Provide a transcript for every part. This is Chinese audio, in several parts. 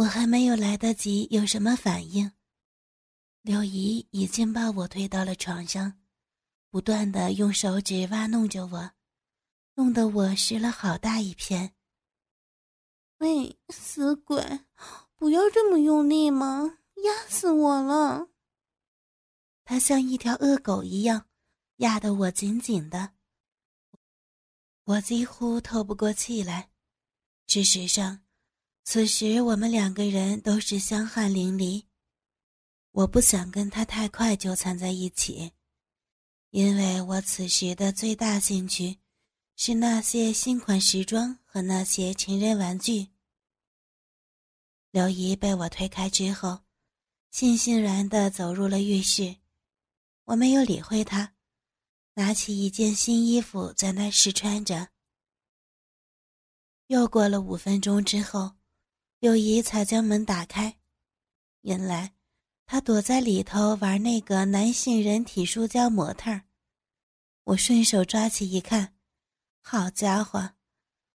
我还没有来得及有什么反应，柳姨已经把我推到了床上，不断的用手指挖弄着我，弄得我湿了好大一片。喂，死鬼，不要这么用力嘛，压死我了！他像一条恶狗一样，压得我紧紧的，我几乎透不过气来。事实上，此时我们两个人都是香汗淋漓。我不想跟他太快纠缠在一起，因为我此时的最大兴趣是那些新款时装和那些情人玩具。刘姨被我推开之后，悻悻然地走入了浴室。我没有理会她，拿起一件新衣服在那试穿着。又过了五分钟之后，柳姨才将门打开。原来，她躲在里头玩那个男性人体塑胶模特。我顺手抓起一看，好家伙，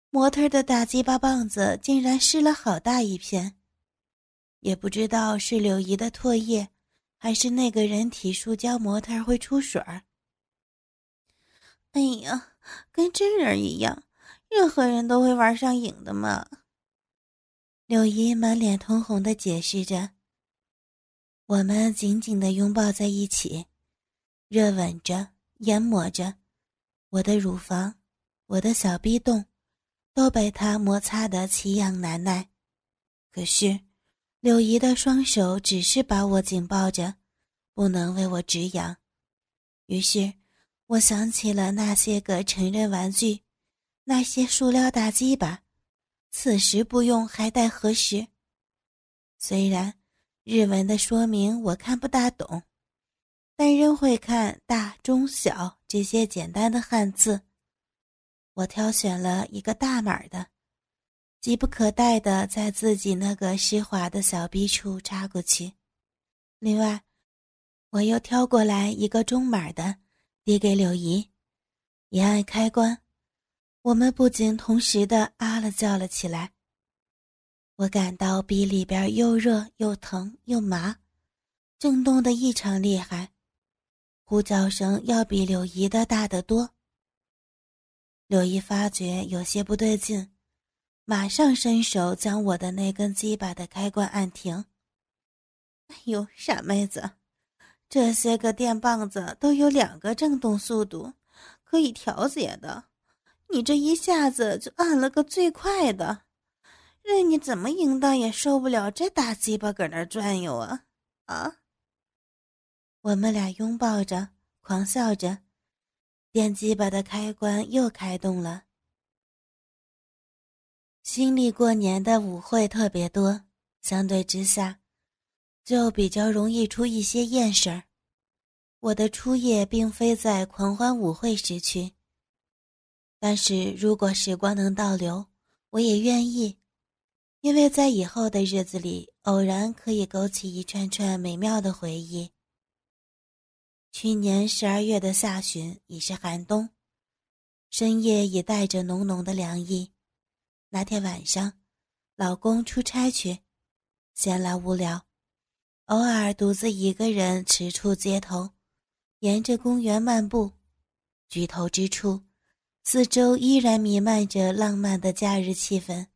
模特的大鸡巴棒子竟然湿了好大一片，也不知道是柳姨的唾液。还是那个人体塑胶模特会出水儿。哎呀，跟真人一样，任何人都会玩上瘾的嘛。柳姨满脸通红的解释着。我们紧紧的拥抱在一起，热吻着，研磨着，我的乳房，我的小逼洞，都被他摩擦得奇痒难耐。可是。柳姨的双手只是把我紧抱着，不能为我止痒。于是，我想起了那些个成人玩具，那些塑料大鸡巴。此时不用还待何时？虽然日文的说明我看不大懂，但仍会看大、中、小这些简单的汉字。我挑选了一个大码的。急不可待的在自己那个湿滑的小逼处插过去，另外，我又挑过来一个中码的，递给柳姨，一按开关，我们不仅同时的啊了叫了起来。我感到鼻里边又热又疼又麻，震动的异常厉害，呼叫声要比柳姨的大得多。柳姨发觉有些不对劲。马上伸手将我的那根鸡巴的开关按停。哎呦，傻妹子，这些个电棒子都有两个震动速度，可以调节的。你这一下子就按了个最快的，任你怎么淫荡也受不了这大鸡巴搁那转悠啊！啊！我们俩拥抱着，狂笑着，电鸡巴的开关又开动了。新历过年的舞会特别多，相对之下，就比较容易出一些厌事儿。我的初夜并非在狂欢舞会时去，但是如果时光能倒流，我也愿意，因为在以后的日子里，偶然可以勾起一串串美妙的回忆。去年十二月的下旬已是寒冬，深夜也带着浓浓的凉意。那天晚上，老公出差去，闲来无聊，偶尔独自一个人驰出街头，沿着公园漫步。举头之处，四周依然弥漫着浪漫的假日气氛，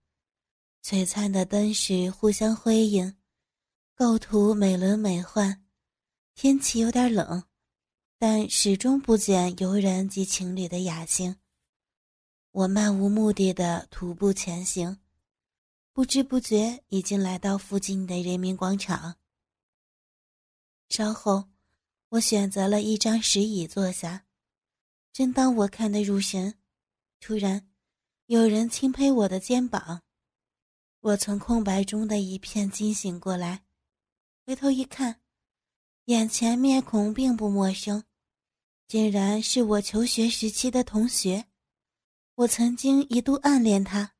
璀璨的灯饰互相辉映，构图美轮美奂。天气有点冷，但始终不减游人及情侣的雅兴。我漫无目的的徒步前行，不知不觉已经来到附近的人民广场。稍后，我选择了一张石椅坐下。正当我看得入神，突然，有人轻拍我的肩膀。我从空白中的一片惊醒过来，回头一看，眼前面孔并不陌生，竟然是我求学时期的同学。我曾经一度暗恋他，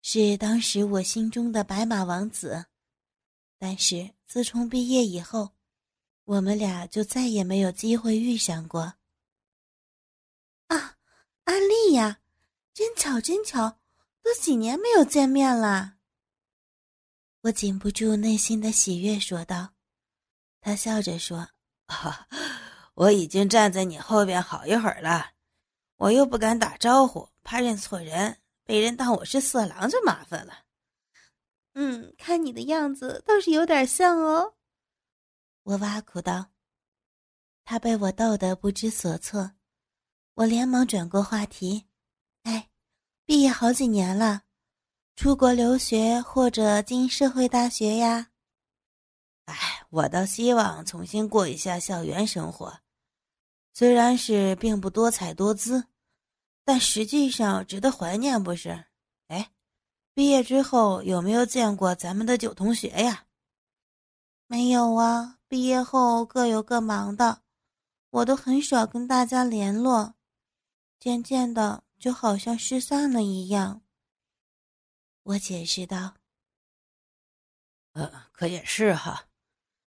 是当时我心中的白马王子。但是自从毕业以后，我们俩就再也没有机会遇上过。啊，安利呀，真巧真巧，都几年没有见面了。我禁不住内心的喜悦，说道。他笑着说：“啊，我已经站在你后边好一会儿了，我又不敢打招呼，怕认错人，被人当我是色狼就麻烦了。”嗯，看你的样子倒是有点像哦。我挖苦道。他被我逗得不知所措，我连忙转过话题：“哎，毕业好几年了，出国留学或者进社会大学呀？”哎，我倒希望重新过一下校园生活，虽然是并不多彩多姿，但实际上值得怀念，不是？哎，毕业之后有没有见过咱们的旧同学呀？没有啊，毕业后各有各忙的，我都很少跟大家联络，渐渐的就好像失散了一样。我解释道：“呃，可也是哈。”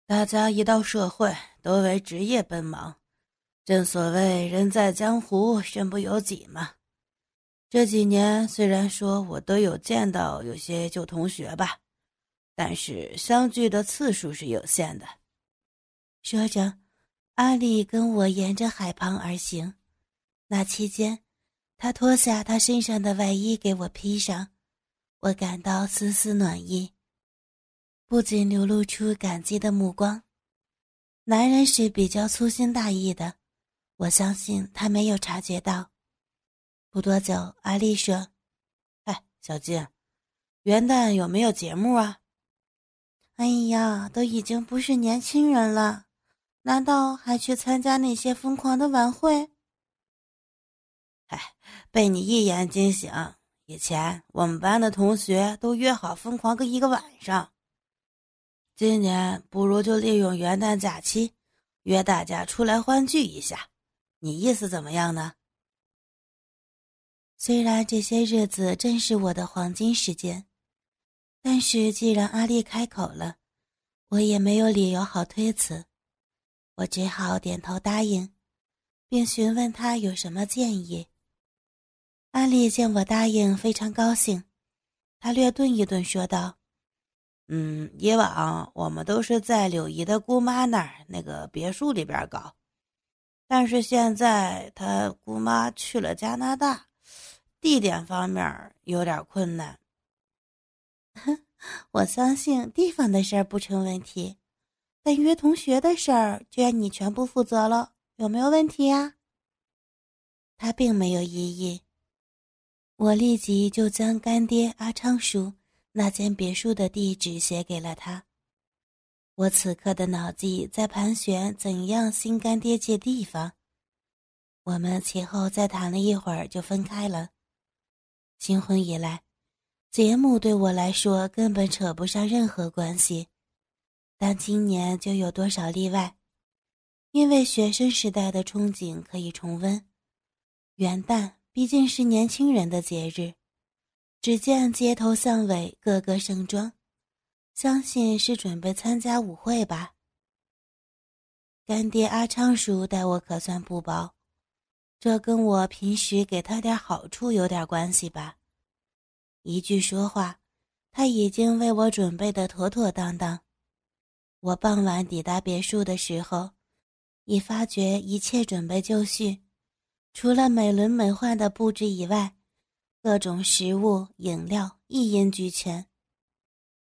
大家一到社会，都为职业奔忙。正所谓“人在江湖，身不由己”嘛。这几年虽然说我都有见到有些旧同学吧，但是相聚的次数是有限的。说着，阿丽跟我沿着海旁而行。那期间，他脱下他身上的外衣给我披上，我感到丝丝暖意。不仅流露出感激的目光，男人是比较粗心大意的，我相信他没有察觉到。不多久，阿丽说：“哎，小金，元旦有没有节目啊？”“哎呀，都已经不是年轻人了，难道还去参加那些疯狂的晚会？”“哎，被你一眼惊醒，以前我们班的同学都约好疯狂个一个晚上。”今年不如就利用元旦假期，约大家出来欢聚一下，你意思怎么样呢？虽然这些日子正是我的黄金时间，但是既然阿丽开口了，我也没有理由好推辞，我只好点头答应，并询问他有什么建议。阿丽见我答应，非常高兴，她略顿一顿，说道。嗯，以往我们都是在柳姨的姑妈那儿那个别墅里边搞，但是现在她姑妈去了加拿大，地点方面有点困难。我相信地方的事儿不成问题，但约同学的事儿就要你全部负责了，有没有问题呀？他并没有异议，我立即就将干爹阿昌叔。那间别墅的地址写给了他。我此刻的脑际在盘旋，怎样新干爹借地方？我们其后再谈了一会儿，就分开了。新婚以来，节目对我来说根本扯不上任何关系，但今年就有多少例外？因为学生时代的憧憬可以重温。元旦毕竟是年轻人的节日。只见街头巷尾，个个盛装，相信是准备参加舞会吧。干爹阿昌叔待我可算不薄，这跟我平时给他点好处有点关系吧。一句说话，他已经为我准备的妥妥当当。我傍晚抵达别墅的时候，已发觉一切准备就绪，除了美轮美奂的布置以外。各种食物、饮料一应俱全。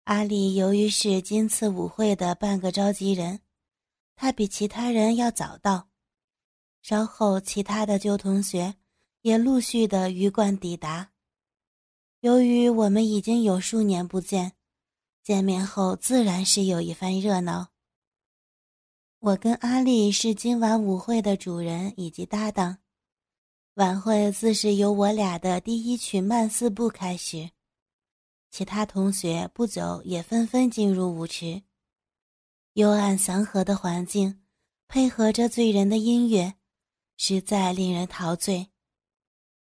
阿丽由于是今次舞会的半个召集人，他比其他人要早到。稍后，其他的旧同学也陆续的鱼贯抵达。由于我们已经有数年不见，见面后自然是有一番热闹。我跟阿丽是今晚舞会的主人以及搭档。晚会自是由我俩的第一曲慢四步开始，其他同学不久也纷纷进入舞池。幽暗祥和的环境，配合着醉人的音乐，实在令人陶醉。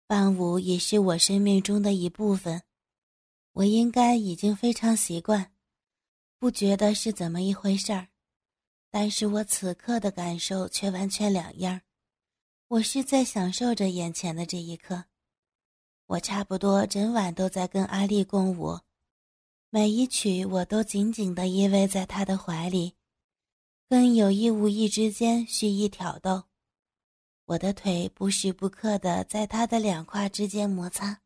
伴舞也是我生命中的一部分，我应该已经非常习惯，不觉得是怎么一回事儿。但是我此刻的感受却完全两样。我是在享受着眼前的这一刻，我差不多整晚都在跟阿丽共舞，每一曲我都紧紧地依偎在他的怀里，更有意无意之间蓄意挑逗。我的腿不时不刻地在他的两胯之间摩擦。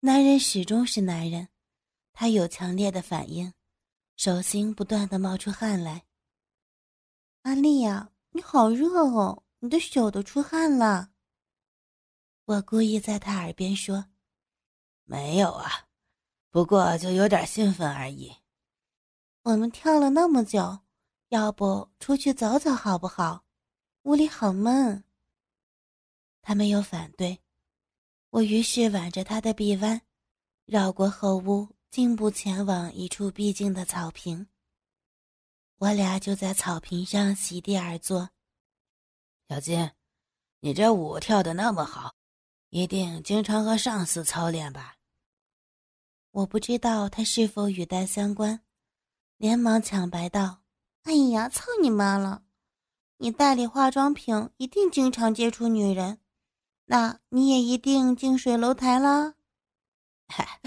男人始终是男人，他有强烈的反应，手心不断地冒出汗来。阿丽呀，你好热哦，你的手都出汗了。我故意在他耳边说：“没有啊，不过就有点兴奋而已。”我们跳了那么久，要不出去走走好不好？屋里好闷。他没有反对。我于是挽着他的臂弯，绕过后屋，径步前往一处僻静的草坪。我俩就在草坪上席地而坐。小金，你这舞跳的那么好，一定经常和上司操练吧？我不知道他是否语带相关，连忙抢白道：“哎呀，操你妈了！你代理化妆品，一定经常接触女人。”那你也一定近水楼台了，嗨，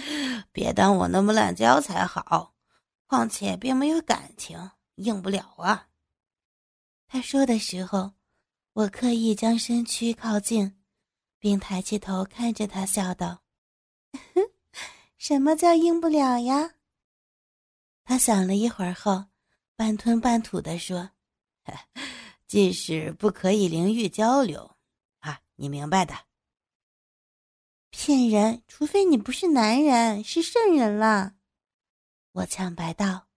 别当我那么滥交才好。况且并没有感情，硬不了啊。他说的时候，我刻意将身躯靠近，并抬起头看着他，笑道：“什么叫硬不了呀？”他想了一会儿后，半吞半吐地说：“ 即使不可以灵域交流。”啊你明白的。骗人，除非你不是男人，是圣人了。我抢白道。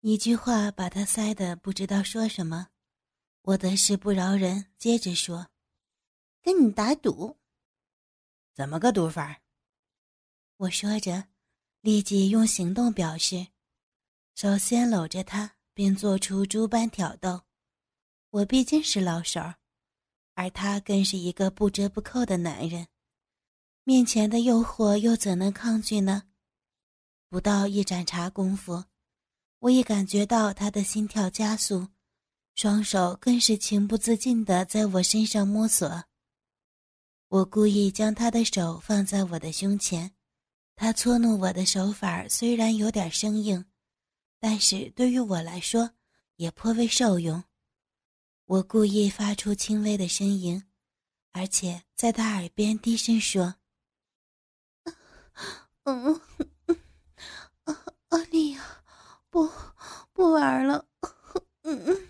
一句话把他塞得不知道说什么。我得势不饶人，接着说：“跟你打赌。”怎么个赌法？我说着，立即用行动表示。首先搂着他，并做出诸般挑逗。我毕竟是老手儿。而他更是一个不折不扣的男人，面前的诱惑又怎能抗拒呢？不到一盏茶功夫，我已感觉到他的心跳加速，双手更是情不自禁地在我身上摸索。我故意将他的手放在我的胸前，他搓弄我的手法虽然有点生硬，但是对于我来说也颇为受用。我故意发出轻微的呻吟，而且在他耳边低声说：“嗯嗯，阿阿丽呀，不不玩了，嗯嗯，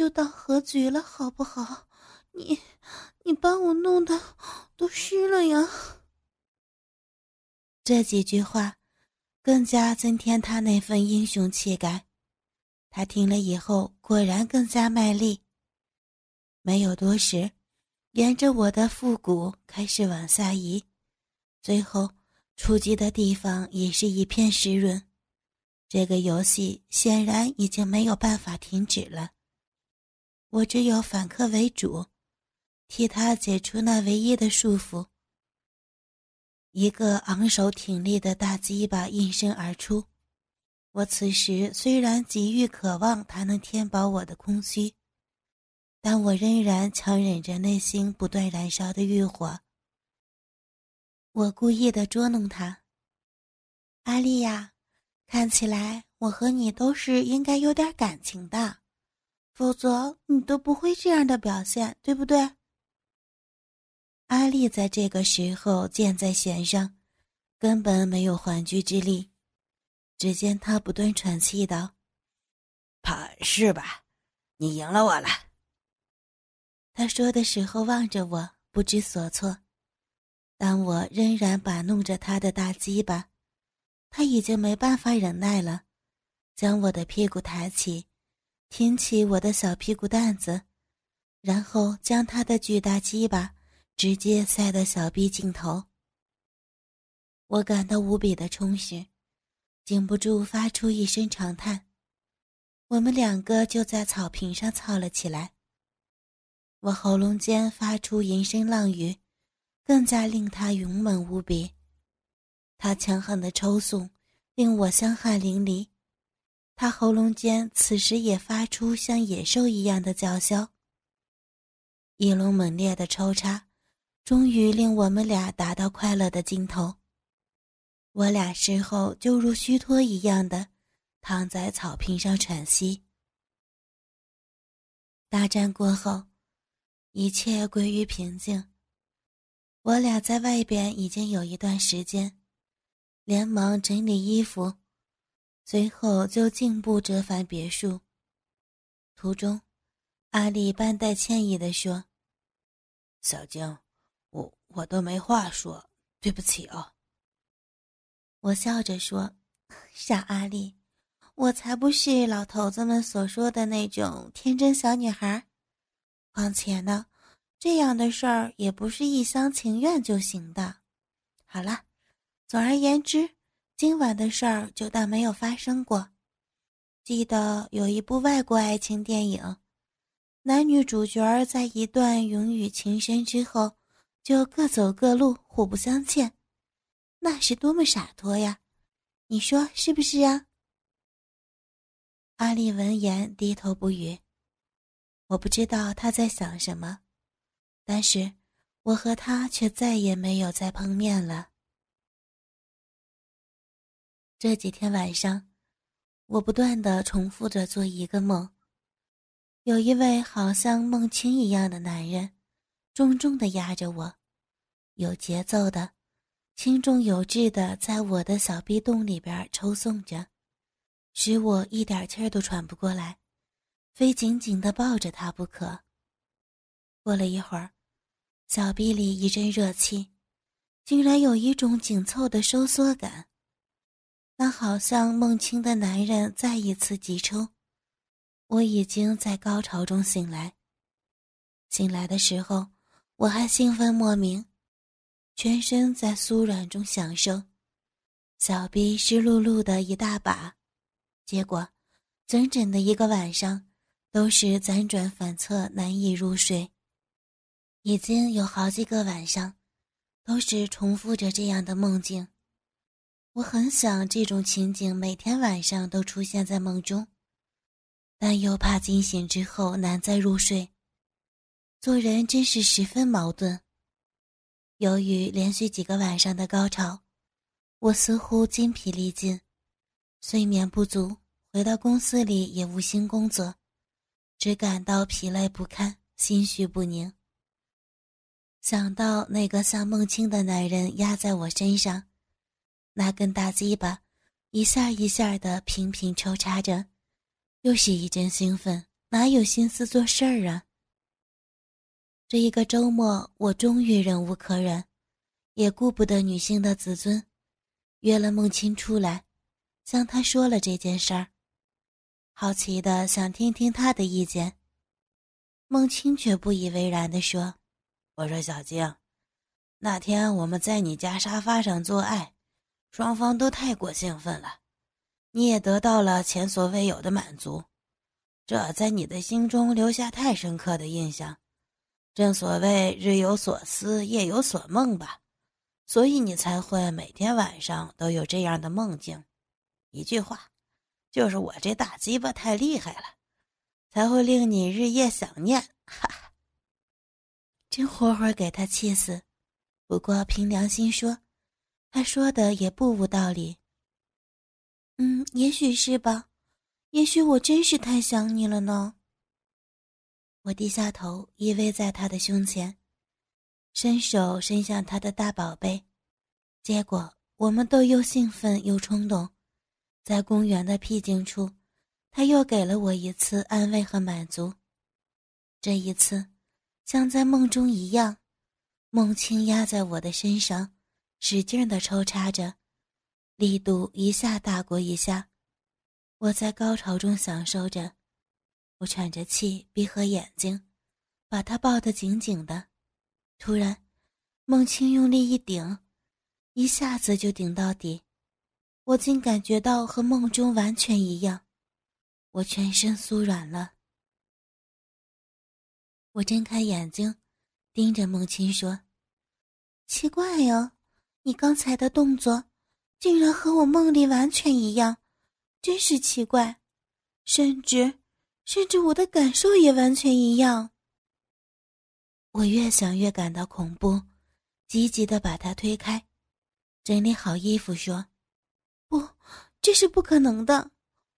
就当喝醉了好不好？你你把我弄得都湿了呀。”这几句话更加增添他那份英雄气概。他听了以后，果然更加卖力。没有多时，沿着我的腹股开始往下移，最后触及的地方也是一片湿润。这个游戏显然已经没有办法停止了。我只有反客为主，替他解除那唯一的束缚。一个昂首挺立的大鸡巴应声而出。我此时虽然急于渴望他能填饱我的空虚。但我仍然强忍着内心不断燃烧的欲火。我故意的捉弄他，阿丽呀，看起来我和你都是应该有点感情的，否则你都不会这样的表现，对不对？阿丽在这个时候箭在弦上，根本没有还击之力。只见他不断喘气道：“怕是吧？你赢了我了。”他说的时候望着我，不知所措，但我仍然把弄着他的大鸡巴。他已经没办法忍耐了，将我的屁股抬起，挺起我的小屁股蛋子，然后将他的巨大鸡巴直接塞到小臂尽头。我感到无比的充实，禁不住发出一声长叹。我们两个就在草坪上操了起来。我喉咙间发出淫声浪语，更加令他勇猛无比。他强横的抽送令我香汗淋漓，他喉咙间此时也发出像野兽一样的叫嚣。一轮猛烈的抽插，终于令我们俩达到快乐的尽头。我俩事后就如虚脱一样的躺在草坪上喘息。大战过后，一切归于平静。我俩在外边已经有一段时间，连忙整理衣服，随后就径步折返别墅。途中，阿丽半带歉意地说：“小静，我我都没话说，对不起啊。”我笑着说：“傻阿丽，我才不是老头子们所说的那种天真小女孩。况且呢，这样的事儿也不是一厢情愿就行的。好了，总而言之，今晚的事儿就当没有发生过。记得有一部外国爱情电影，男女主角在一段永远情深之后，就各走各路，互不相欠。”那是多么洒脱呀！你说是不是啊？阿丽闻言低头不语。我不知道他在想什么，但是我和他却再也没有再碰面了。这几天晚上，我不断的重复着做一个梦，有一位好像梦清一样的男人，重重的压着我，有节奏的。轻重有致的在我的小臂洞里边抽送着，使我一点气儿都喘不过来，非紧紧的抱着他不可。过了一会儿，小臂里一阵热气，竟然有一种紧凑的收缩感，那好像梦清的男人再一次急冲。我已经在高潮中醒来，醒来的时候我还兴奋莫名。全身在酥软中享受，小臂湿漉漉的一大把，结果，整整的一个晚上都是辗转反侧，难以入睡。已经有好几个晚上，都是重复着这样的梦境。我很想这种情景每天晚上都出现在梦中，但又怕惊醒之后难再入睡。做人真是十分矛盾。由于连续几个晚上的高潮，我似乎精疲力尽，睡眠不足。回到公司里也无心工作，只感到疲累不堪，心绪不宁。想到那个像梦清的男人压在我身上，那根大鸡巴一下一下的频频抽插着，又是一阵兴奋，哪有心思做事儿啊？这一个周末，我终于忍无可忍，也顾不得女性的自尊，约了孟青出来，向他说了这件事儿。好奇的想听听他的意见。孟青却不以为然的说：“我说小静，那天我们在你家沙发上做爱，双方都太过兴奋了，你也得到了前所未有的满足，这在你的心中留下太深刻的印象。”正所谓日有所思，夜有所梦吧，所以你才会每天晚上都有这样的梦境。一句话，就是我这大鸡巴太厉害了，才会令你日夜想念。哈哈，真活活给他气死。不过凭良心说，他说的也不无道理。嗯，也许是吧，也许我真是太想你了呢。我低下头，依偎在他的胸前，伸手伸向他的大宝贝，结果我们都又兴奋又冲动。在公园的僻静处，他又给了我一次安慰和满足。这一次，像在梦中一样，梦轻压在我的身上，使劲的抽插着，力度一下大过一下。我在高潮中享受着。我喘着气，闭合眼睛，把他抱得紧紧的。突然，孟青用力一顶，一下子就顶到底。我竟感觉到和梦中完全一样，我全身酥软了。我睁开眼睛，盯着孟青说：“奇怪哟，你刚才的动作，竟然和我梦里完全一样，真是奇怪，甚至……”甚至我的感受也完全一样。我越想越感到恐怖，积极的把他推开，整理好衣服说：“不，这是不可能的。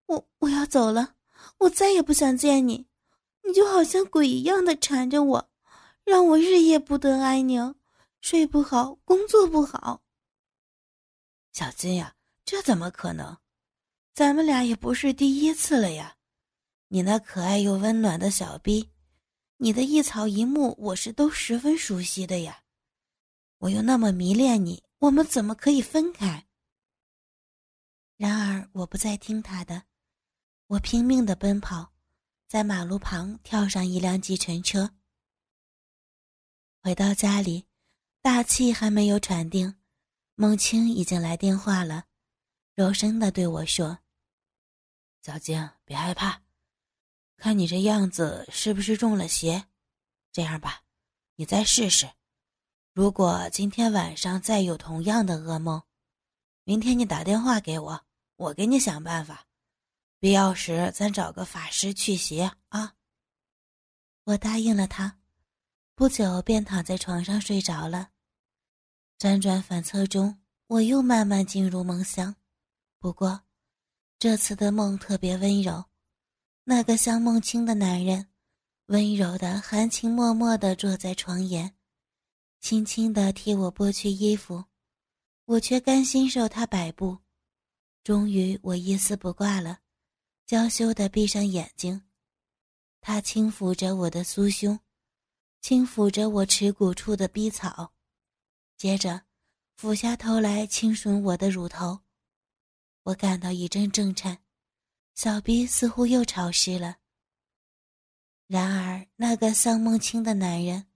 我我要走了，我再也不想见你。你就好像鬼一样的缠着我，让我日夜不得安宁，睡不好，工作不好。”小金呀，这怎么可能？咱们俩也不是第一次了呀。你那可爱又温暖的小逼，你的一草一木，我是都十分熟悉的呀。我又那么迷恋你，我们怎么可以分开？然而我不再听他的，我拼命的奔跑，在马路旁跳上一辆计程车。回到家里，大气还没有喘定。孟青已经来电话了，柔声的对我说：“小静，别害怕，看你这样子是不是中了邪？这样吧，你再试试。如果今天晚上再有同样的噩梦，明天你打电话给我，我给你想办法。必要时咱找个法师去邪啊。”我答应了他，不久便躺在床上睡着了。辗转反侧中，我又慢慢进入梦乡。不过，这次的梦特别温柔。那个像梦清的男人，温柔的、含情脉脉的坐在床沿，轻轻的替我剥去衣服，我却甘心受他摆布。终于，我一丝不挂了，娇羞的闭上眼睛。他轻抚着我的酥胸，轻抚着我耻骨处的逼草。接着，俯下头来亲吮我的乳头，我感到一阵震颤，小鼻似乎又潮湿了。然而，那个像梦清的男人，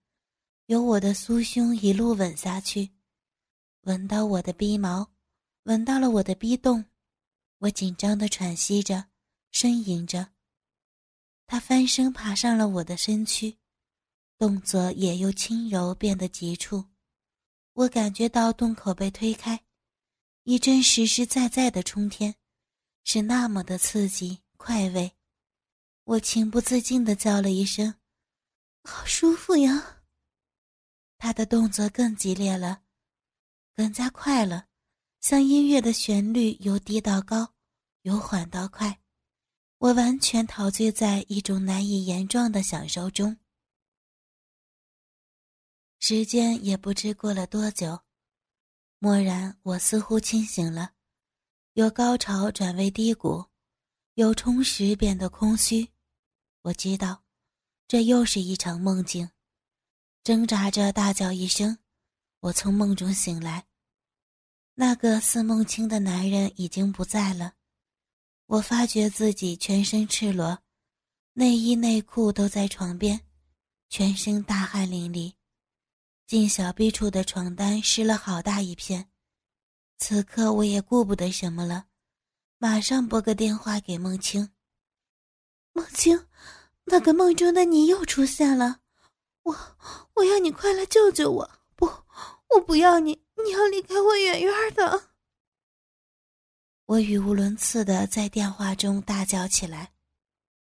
由我的酥胸一路吻下去，吻到我的鼻毛，吻到了我的鼻洞，我紧张的喘息着，呻吟着。他翻身爬上了我的身躯，动作也由轻柔变得急促。我感觉到洞口被推开，一阵实实在在的冲天，是那么的刺激快慰。我情不自禁地叫了一声：“好舒服呀！”他的动作更激烈了，更加快了，像音乐的旋律由低到高，由缓到快。我完全陶醉在一种难以言状的享受中。时间也不知过了多久，蓦然我似乎清醒了，由高潮转为低谷，由充实变得空虚。我知道，这又是一场梦境。挣扎着大叫一声，我从梦中醒来。那个似梦清的男人已经不在了。我发觉自己全身赤裸，内衣内裤都在床边，全身大汗淋漓。进小臂处的床单湿了好大一片，此刻我也顾不得什么了，马上拨个电话给孟青。孟青，那个梦中的你又出现了，我我要你快来救救我！不，我不要你，你要离开我远远的。我语无伦次的在电话中大叫起来。